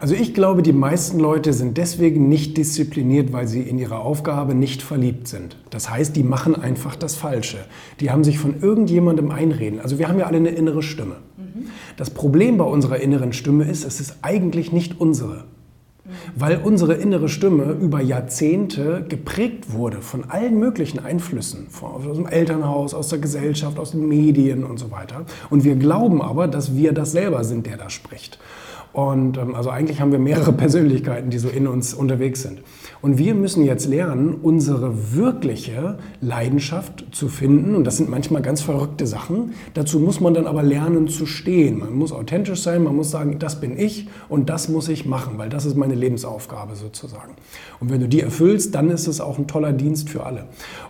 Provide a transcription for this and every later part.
Also ich glaube, die meisten Leute sind deswegen nicht diszipliniert, weil sie in ihrer Aufgabe nicht verliebt sind. Das heißt, die machen einfach das Falsche. Die haben sich von irgendjemandem einreden. Also wir haben ja alle eine innere Stimme. Das Problem bei unserer inneren Stimme ist, es ist eigentlich nicht unsere weil unsere innere Stimme über Jahrzehnte geprägt wurde von allen möglichen Einflüssen, aus dem Elternhaus, aus der Gesellschaft, aus den Medien und so weiter. Und wir glauben aber, dass wir das selber sind, der da spricht. Und ähm, also eigentlich haben wir mehrere Persönlichkeiten, die so in uns unterwegs sind. Und wir müssen jetzt lernen, unsere wirkliche Leidenschaft zu finden. Und das sind manchmal ganz verrückte Sachen. Dazu muss man dann aber lernen zu stehen. Man muss authentisch sein, man muss sagen, das bin ich und das muss ich machen, weil das ist meine Lebensaufgabe sozusagen. Und wenn du die erfüllst, dann ist es auch ein toller Dienst für alle.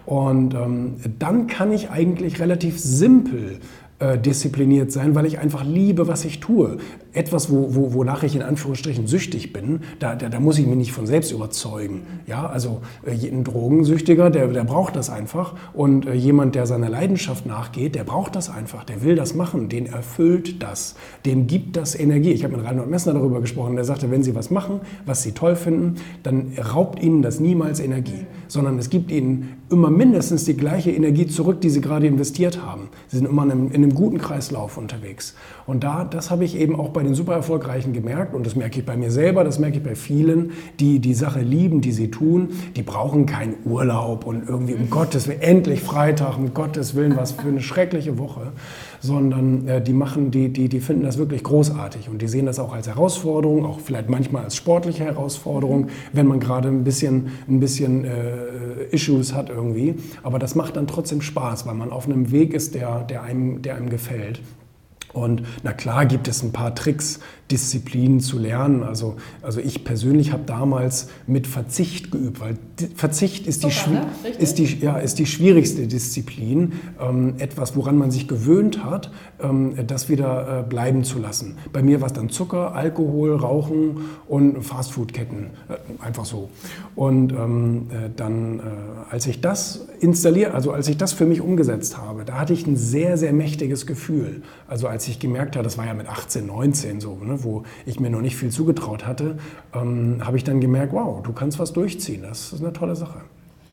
Und ähm, dann kann ich eigentlich relativ simpel äh, diszipliniert sein, weil ich einfach liebe, was ich tue. Etwas, wo, wo, wonach ich in Anführungsstrichen süchtig bin, da, da, da muss ich mich nicht von selbst überzeugen. Ja, also äh, ein Drogensüchtiger, der, der braucht das einfach. Und äh, jemand, der seiner Leidenschaft nachgeht, der braucht das einfach. Der will das machen. Den erfüllt das. Dem gibt das Energie. Ich habe mit Reinhold Messner darüber gesprochen. Der sagte, wenn Sie was machen, was Sie toll finden, dann raubt Ihnen das niemals Energie, sondern es gibt Ihnen immer mindestens die gleiche Energie zurück, die Sie gerade investiert haben. Sie sind immer in einem, in einem guten Kreislauf unterwegs. Und da, das habe ich eben auch bei den super erfolgreichen gemerkt und das merke ich bei mir selber, das merke ich bei vielen, die die Sache lieben, die sie tun. Die brauchen keinen Urlaub und irgendwie um Gottes Willen endlich Freitag, um Gottes Willen was für eine schreckliche Woche, sondern äh, die machen, die, die, die finden das wirklich großartig und die sehen das auch als Herausforderung, auch vielleicht manchmal als sportliche Herausforderung, wenn man gerade ein bisschen, ein bisschen äh, Issues hat irgendwie. Aber das macht dann trotzdem Spaß, weil man auf einem Weg ist, der, der, einem, der einem gefällt. Und na klar gibt es ein paar Tricks, Disziplinen zu lernen. Also, also ich persönlich habe damals mit Verzicht geübt, weil Verzicht ist, die, Super, ne? ist, die, ja, ist die schwierigste Disziplin. Ähm, etwas, woran man sich gewöhnt hat, ähm, das wieder äh, bleiben zu lassen. Bei mir war es dann Zucker, Alkohol, Rauchen und Fastfoodketten. Äh, einfach so. Und ähm, äh, dann, äh, als ich das installiert, also als ich das für mich umgesetzt habe, da hatte ich ein sehr, sehr mächtiges Gefühl. Also als ich gemerkt habe, das war ja mit 18, 19 so, ne? wo ich mir noch nicht viel zugetraut hatte, ähm, habe ich dann gemerkt, wow, du kannst was durchziehen. Das ist eine tolle Sache.